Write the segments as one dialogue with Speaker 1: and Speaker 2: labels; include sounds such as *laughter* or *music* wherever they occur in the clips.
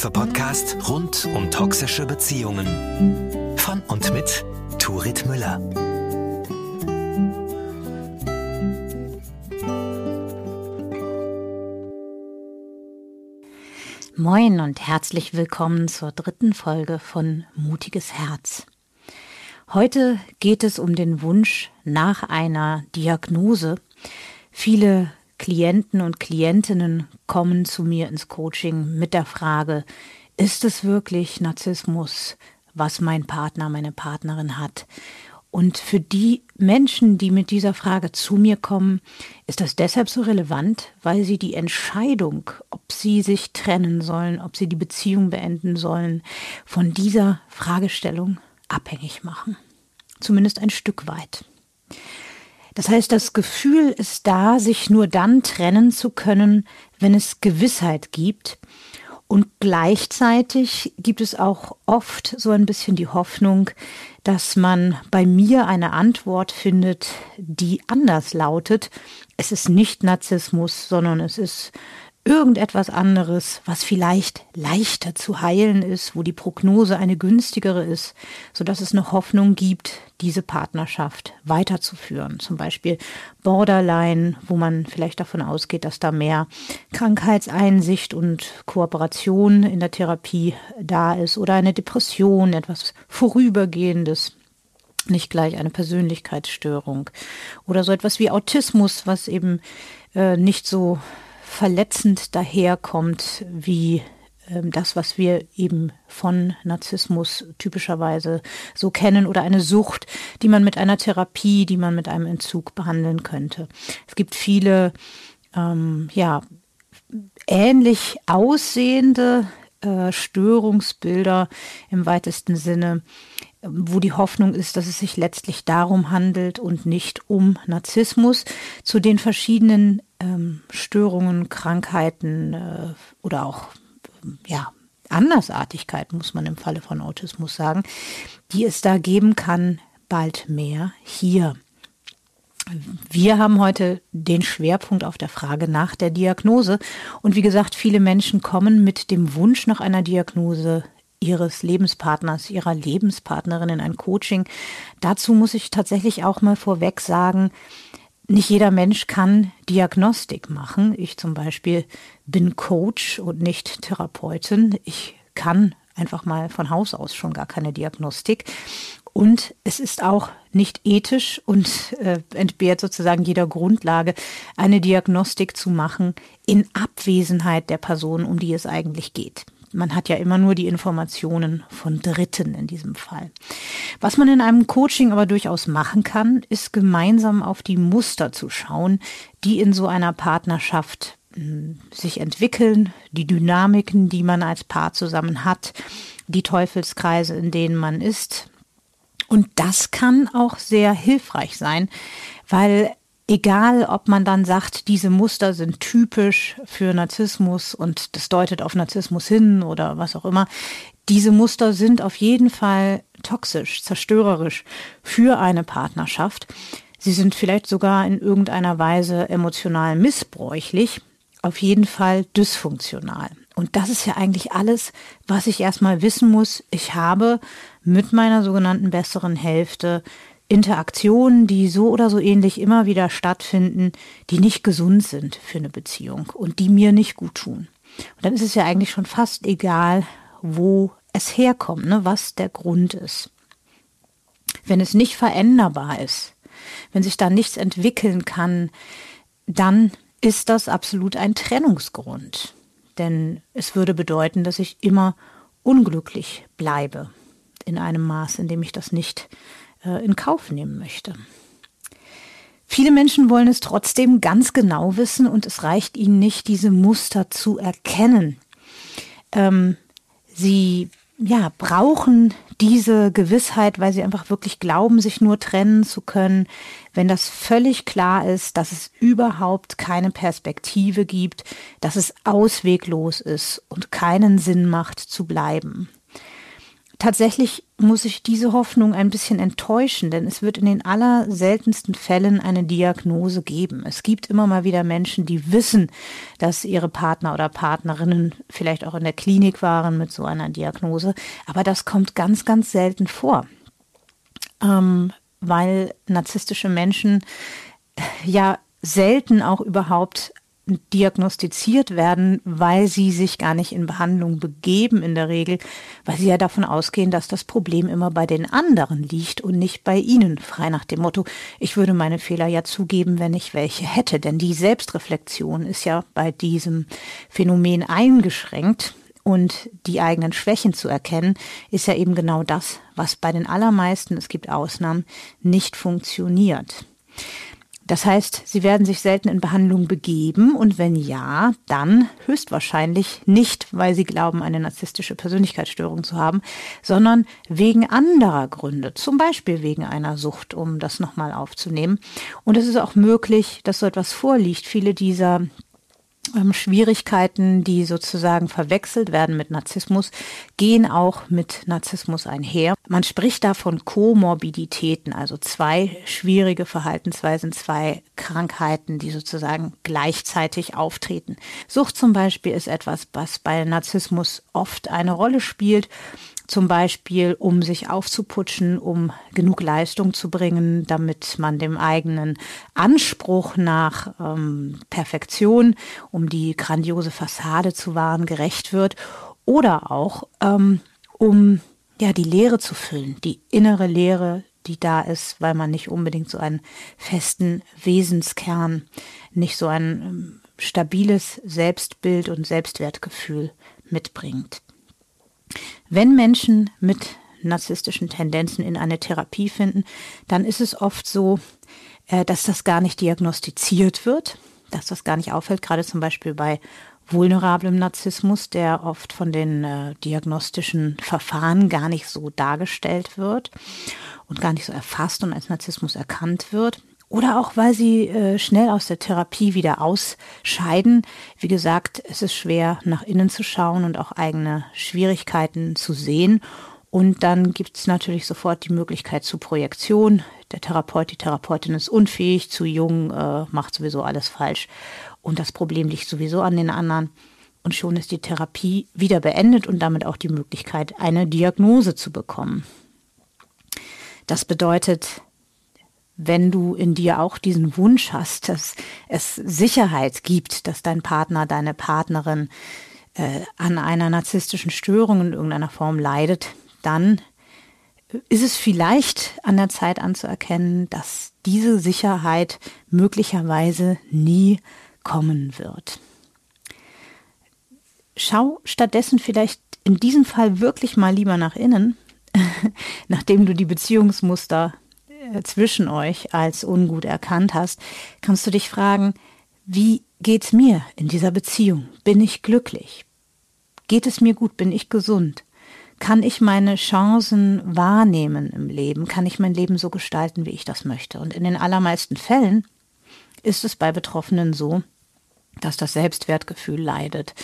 Speaker 1: Selbsthilfe-Podcast rund um toxische Beziehungen. Von und mit Turit Müller.
Speaker 2: Moin und herzlich willkommen zur dritten Folge von Mutiges Herz. Heute geht es um den Wunsch nach einer Diagnose. Viele Klienten und Klientinnen kommen zu mir ins Coaching mit der Frage, ist es wirklich Narzissmus, was mein Partner, meine Partnerin hat? Und für die Menschen, die mit dieser Frage zu mir kommen, ist das deshalb so relevant, weil sie die Entscheidung, ob sie sich trennen sollen, ob sie die Beziehung beenden sollen, von dieser Fragestellung abhängig machen. Zumindest ein Stück weit. Das heißt, das Gefühl ist da, sich nur dann trennen zu können, wenn es Gewissheit gibt. Und gleichzeitig gibt es auch oft so ein bisschen die Hoffnung, dass man bei mir eine Antwort findet, die anders lautet. Es ist nicht Narzissmus, sondern es ist irgendetwas anderes, was vielleicht leichter zu heilen ist, wo die Prognose eine günstigere ist, so dass es noch Hoffnung gibt, diese Partnerschaft weiterzuführen. Zum Beispiel Borderline, wo man vielleicht davon ausgeht, dass da mehr Krankheitseinsicht und Kooperation in der Therapie da ist oder eine Depression, etwas Vorübergehendes nicht gleich eine Persönlichkeitsstörung oder so etwas wie Autismus, was eben äh, nicht so verletzend daherkommt wie ähm, das, was wir eben von Narzissmus typischerweise so kennen oder eine Sucht, die man mit einer Therapie, die man mit einem Entzug behandeln könnte. Es gibt viele, ähm, ja, ähnlich aussehende äh, Störungsbilder im weitesten Sinne, wo die Hoffnung ist, dass es sich letztlich darum handelt und nicht um Narzissmus. Zu den verschiedenen ähm, Störungen, Krankheiten äh, oder auch ja, Andersartigkeiten, muss man im Falle von Autismus sagen, die es da geben kann, bald mehr hier. Wir haben heute den Schwerpunkt auf der Frage nach der Diagnose. Und wie gesagt, viele Menschen kommen mit dem Wunsch nach einer Diagnose ihres Lebenspartners, ihrer Lebenspartnerin in ein Coaching. Dazu muss ich tatsächlich auch mal vorweg sagen, nicht jeder Mensch kann Diagnostik machen. Ich zum Beispiel bin Coach und nicht Therapeutin. Ich kann einfach mal von Haus aus schon gar keine Diagnostik. Und es ist auch nicht ethisch und äh, entbehrt sozusagen jeder Grundlage, eine Diagnostik zu machen in Abwesenheit der Person, um die es eigentlich geht. Man hat ja immer nur die Informationen von Dritten in diesem Fall. Was man in einem Coaching aber durchaus machen kann, ist gemeinsam auf die Muster zu schauen, die in so einer Partnerschaft hm, sich entwickeln, die Dynamiken, die man als Paar zusammen hat, die Teufelskreise, in denen man ist. Und das kann auch sehr hilfreich sein, weil egal ob man dann sagt, diese Muster sind typisch für Narzissmus und das deutet auf Narzissmus hin oder was auch immer, diese Muster sind auf jeden Fall toxisch, zerstörerisch für eine Partnerschaft. Sie sind vielleicht sogar in irgendeiner Weise emotional missbräuchlich, auf jeden Fall dysfunktional. Und das ist ja eigentlich alles, was ich erstmal wissen muss. Ich habe mit meiner sogenannten besseren Hälfte Interaktionen, die so oder so ähnlich immer wieder stattfinden, die nicht gesund sind für eine Beziehung und die mir nicht gut tun. Und dann ist es ja eigentlich schon fast egal, wo es herkommt, ne, was der Grund ist. Wenn es nicht veränderbar ist, wenn sich da nichts entwickeln kann, dann ist das absolut ein Trennungsgrund. Denn es würde bedeuten, dass ich immer unglücklich bleibe in einem Maß, in dem ich das nicht in Kauf nehmen möchte. Viele Menschen wollen es trotzdem ganz genau wissen und es reicht ihnen nicht, diese Muster zu erkennen. Ähm, sie ja, brauchen diese Gewissheit, weil sie einfach wirklich glauben, sich nur trennen zu können, wenn das völlig klar ist, dass es überhaupt keine Perspektive gibt, dass es ausweglos ist und keinen Sinn macht zu bleiben. Tatsächlich muss ich diese Hoffnung ein bisschen enttäuschen, denn es wird in den allerseltensten Fällen eine Diagnose geben. Es gibt immer mal wieder Menschen, die wissen, dass ihre Partner oder Partnerinnen vielleicht auch in der Klinik waren mit so einer Diagnose, aber das kommt ganz, ganz selten vor, ähm, weil narzisstische Menschen ja selten auch überhaupt diagnostiziert werden, weil sie sich gar nicht in Behandlung begeben in der Regel, weil sie ja davon ausgehen, dass das Problem immer bei den anderen liegt und nicht bei ihnen. Frei nach dem Motto, ich würde meine Fehler ja zugeben, wenn ich welche hätte. Denn die Selbstreflexion ist ja bei diesem Phänomen eingeschränkt. Und die eigenen Schwächen zu erkennen, ist ja eben genau das, was bei den allermeisten, es gibt Ausnahmen, nicht funktioniert. Das heißt, sie werden sich selten in Behandlung begeben und wenn ja, dann höchstwahrscheinlich nicht, weil sie glauben, eine narzisstische Persönlichkeitsstörung zu haben, sondern wegen anderer Gründe, zum Beispiel wegen einer Sucht, um das nochmal aufzunehmen. Und es ist auch möglich, dass so etwas vorliegt. Viele dieser ähm, Schwierigkeiten, die sozusagen verwechselt werden mit Narzissmus, gehen auch mit Narzissmus einher. Man spricht da von Komorbiditäten, also zwei schwierige Verhaltensweisen, zwei Krankheiten, die sozusagen gleichzeitig auftreten. Sucht zum Beispiel ist etwas, was bei Narzissmus oft eine Rolle spielt zum Beispiel um sich aufzuputschen, um genug Leistung zu bringen, damit man dem eigenen Anspruch nach ähm, Perfektion, um die grandiose Fassade zu wahren, gerecht wird. Oder auch um, um ja die Leere zu füllen, die innere Leere, die da ist, weil man nicht unbedingt so einen festen Wesenskern, nicht so ein ähm, stabiles Selbstbild und Selbstwertgefühl mitbringt. Wenn Menschen mit narzisstischen Tendenzen in eine Therapie finden, dann ist es oft so, äh, dass das gar nicht diagnostiziert wird, dass das gar nicht auffällt, gerade zum Beispiel bei vulnerablem Narzissmus, der oft von den äh, diagnostischen Verfahren gar nicht so dargestellt wird und gar nicht so erfasst und als Narzissmus erkannt wird. Oder auch, weil sie äh, schnell aus der Therapie wieder ausscheiden. Wie gesagt, es ist schwer, nach innen zu schauen und auch eigene Schwierigkeiten zu sehen. Und dann gibt es natürlich sofort die Möglichkeit zur Projektion. Der Therapeut, die Therapeutin ist unfähig, zu jung, äh, macht sowieso alles falsch. Und das Problem liegt sowieso an den anderen. Und schon ist die Therapie wieder beendet und damit auch die Möglichkeit, eine Diagnose zu bekommen. Das bedeutet, wenn du in dir auch diesen Wunsch hast, dass es Sicherheit gibt, dass dein Partner, deine Partnerin äh, an einer narzisstischen Störung in irgendeiner Form leidet, dann ist es vielleicht an der Zeit anzuerkennen, dass diese Sicherheit möglicherweise nie kommen wird. Schau stattdessen vielleicht in diesem Fall wirklich mal lieber nach innen, *laughs* nachdem du die Beziehungsmuster zwischen euch als ungut erkannt hast, kannst du dich fragen, wie geht's mir in dieser Beziehung? Bin ich glücklich? Geht es mir gut? Bin ich gesund? Kann ich meine Chancen wahrnehmen im Leben? Kann ich mein Leben so gestalten, wie ich das möchte? Und in den allermeisten Fällen ist es bei Betroffenen so, dass das Selbstwertgefühl leidet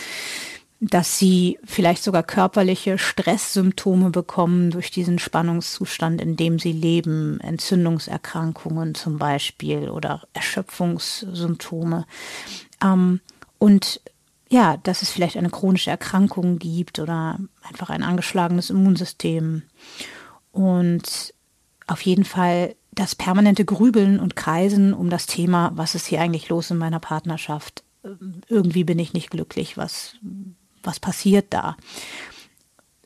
Speaker 2: dass sie vielleicht sogar körperliche Stresssymptome bekommen durch diesen Spannungszustand, in dem sie leben, Entzündungserkrankungen zum Beispiel oder Erschöpfungssymptome. Ähm, und ja, dass es vielleicht eine chronische Erkrankung gibt oder einfach ein angeschlagenes Immunsystem. Und auf jeden Fall das permanente Grübeln und Kreisen um das Thema, was ist hier eigentlich los in meiner Partnerschaft? Irgendwie bin ich nicht glücklich, was, was passiert da?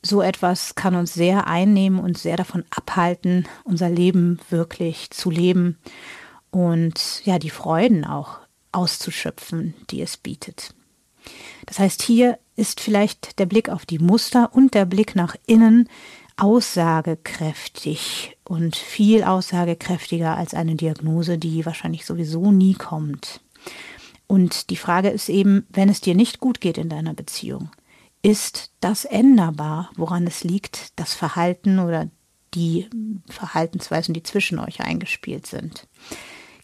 Speaker 2: So etwas kann uns sehr einnehmen und sehr davon abhalten, unser Leben wirklich zu leben und ja, die Freuden auch auszuschöpfen, die es bietet. Das heißt, hier ist vielleicht der Blick auf die Muster und der Blick nach innen aussagekräftig und viel aussagekräftiger als eine Diagnose, die wahrscheinlich sowieso nie kommt. Und die Frage ist eben, wenn es dir nicht gut geht in deiner Beziehung, ist das änderbar, woran es liegt, das Verhalten oder die Verhaltensweisen, die zwischen euch eingespielt sind?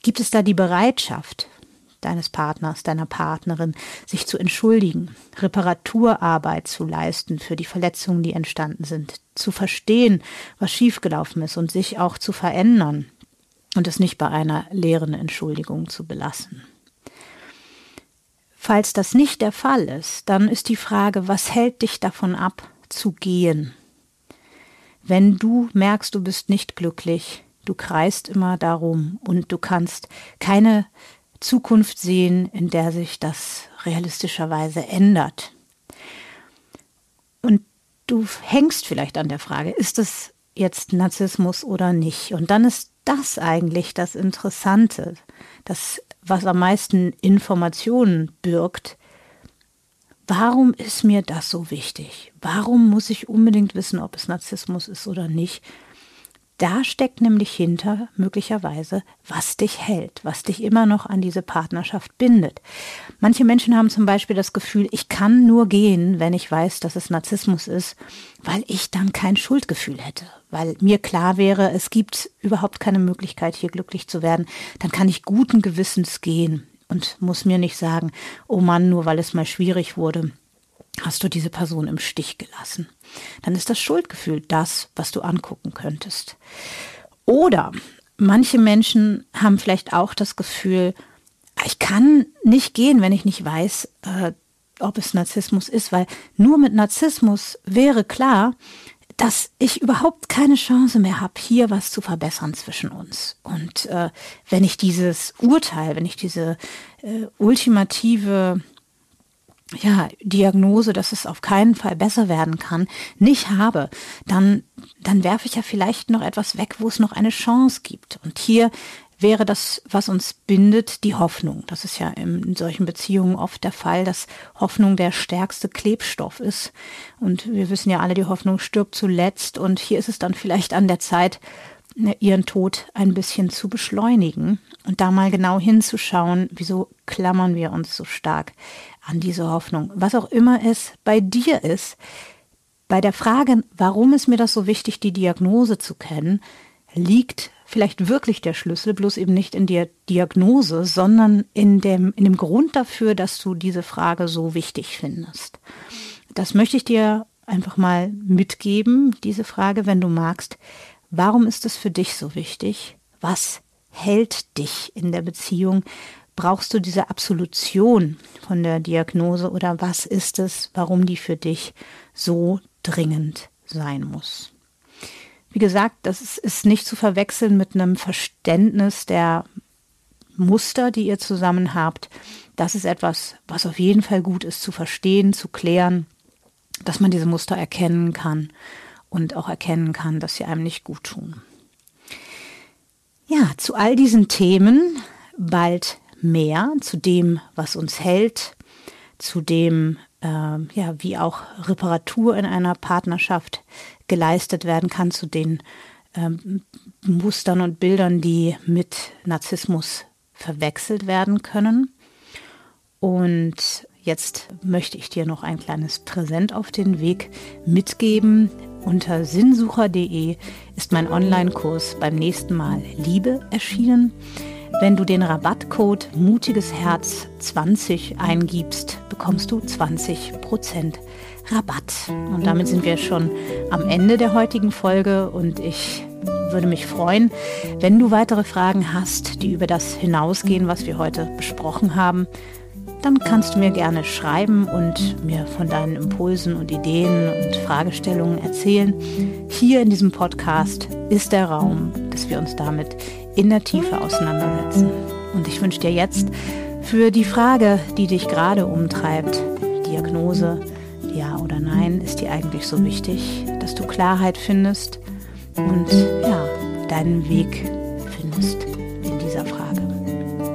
Speaker 2: Gibt es da die Bereitschaft, deines Partners, deiner Partnerin, sich zu entschuldigen, Reparaturarbeit zu leisten für die Verletzungen, die entstanden sind, zu verstehen, was schiefgelaufen ist und sich auch zu verändern und es nicht bei einer leeren Entschuldigung zu belassen. Falls das nicht der Fall ist, dann ist die Frage, was hält dich davon ab, zu gehen? Wenn du merkst, du bist nicht glücklich, du kreist immer darum und du kannst keine Zukunft sehen, in der sich das realistischerweise ändert. Und du hängst vielleicht an der Frage, ist es jetzt Narzissmus oder nicht? Und dann ist das eigentlich das Interessante, das, was am meisten Informationen birgt. Warum ist mir das so wichtig? Warum muss ich unbedingt wissen, ob es Narzissmus ist oder nicht? Da steckt nämlich hinter möglicherweise, was dich hält, was dich immer noch an diese Partnerschaft bindet. Manche Menschen haben zum Beispiel das Gefühl, ich kann nur gehen, wenn ich weiß, dass es Narzissmus ist, weil ich dann kein Schuldgefühl hätte, weil mir klar wäre, es gibt überhaupt keine Möglichkeit, hier glücklich zu werden. Dann kann ich guten Gewissens gehen und muss mir nicht sagen, oh Mann, nur weil es mal schwierig wurde, hast du diese Person im Stich gelassen. Dann ist das Schuldgefühl das, was du angucken könntest. Oder manche Menschen haben vielleicht auch das Gefühl, ich kann nicht gehen, wenn ich nicht weiß, äh, ob es Narzissmus ist, weil nur mit Narzissmus wäre klar, dass ich überhaupt keine Chance mehr habe, hier was zu verbessern zwischen uns. Und äh, wenn ich dieses Urteil, wenn ich diese äh, ultimative ja, Diagnose, dass es auf keinen Fall besser werden kann, nicht habe, dann, dann werfe ich ja vielleicht noch etwas weg, wo es noch eine Chance gibt. Und hier wäre das, was uns bindet, die Hoffnung. Das ist ja in solchen Beziehungen oft der Fall, dass Hoffnung der stärkste Klebstoff ist. Und wir wissen ja alle, die Hoffnung stirbt zuletzt. Und hier ist es dann vielleicht an der Zeit, Ne, ihren Tod ein bisschen zu beschleunigen und da mal genau hinzuschauen, wieso klammern wir uns so stark an diese Hoffnung. Was auch immer es bei dir ist, bei der Frage, warum ist mir das so wichtig, die Diagnose zu kennen, liegt vielleicht wirklich der Schlüssel, bloß eben nicht in der Diagnose, sondern in dem, in dem Grund dafür, dass du diese Frage so wichtig findest. Das möchte ich dir einfach mal mitgeben, diese Frage, wenn du magst. Warum ist es für dich so wichtig? Was hält dich in der Beziehung? Brauchst du diese Absolution von der Diagnose oder was ist es, warum die für dich so dringend sein muss? Wie gesagt, das ist nicht zu verwechseln mit einem Verständnis der Muster, die ihr zusammen habt. Das ist etwas, was auf jeden Fall gut ist zu verstehen, zu klären, dass man diese Muster erkennen kann und auch erkennen kann, dass sie einem nicht gut tun. Ja, zu all diesen Themen bald mehr, zu dem, was uns hält, zu dem, äh, ja, wie auch Reparatur in einer Partnerschaft geleistet werden kann, zu den ähm, Mustern und Bildern, die mit Narzissmus verwechselt werden können. Und jetzt möchte ich dir noch ein kleines Präsent auf den Weg mitgeben. Unter sinnsucher.de ist mein Online-Kurs beim nächsten Mal Liebe erschienen. Wenn du den Rabattcode Mutiges Herz 20 eingibst, bekommst du 20% Rabatt. Und damit sind wir schon am Ende der heutigen Folge und ich würde mich freuen, wenn du weitere Fragen hast, die über das hinausgehen, was wir heute besprochen haben dann kannst du mir gerne schreiben und mir von deinen Impulsen und Ideen und Fragestellungen erzählen. Hier in diesem Podcast ist der Raum, dass wir uns damit in der Tiefe auseinandersetzen. Und ich wünsche dir jetzt für die Frage, die dich gerade umtreibt, Diagnose, ja oder nein, ist dir eigentlich so wichtig, dass du Klarheit findest und ja, deinen Weg findest in dieser Frage.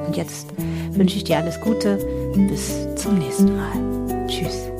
Speaker 2: Und jetzt wünsche ich dir alles Gute bis zum nächsten Mal. Tschüss.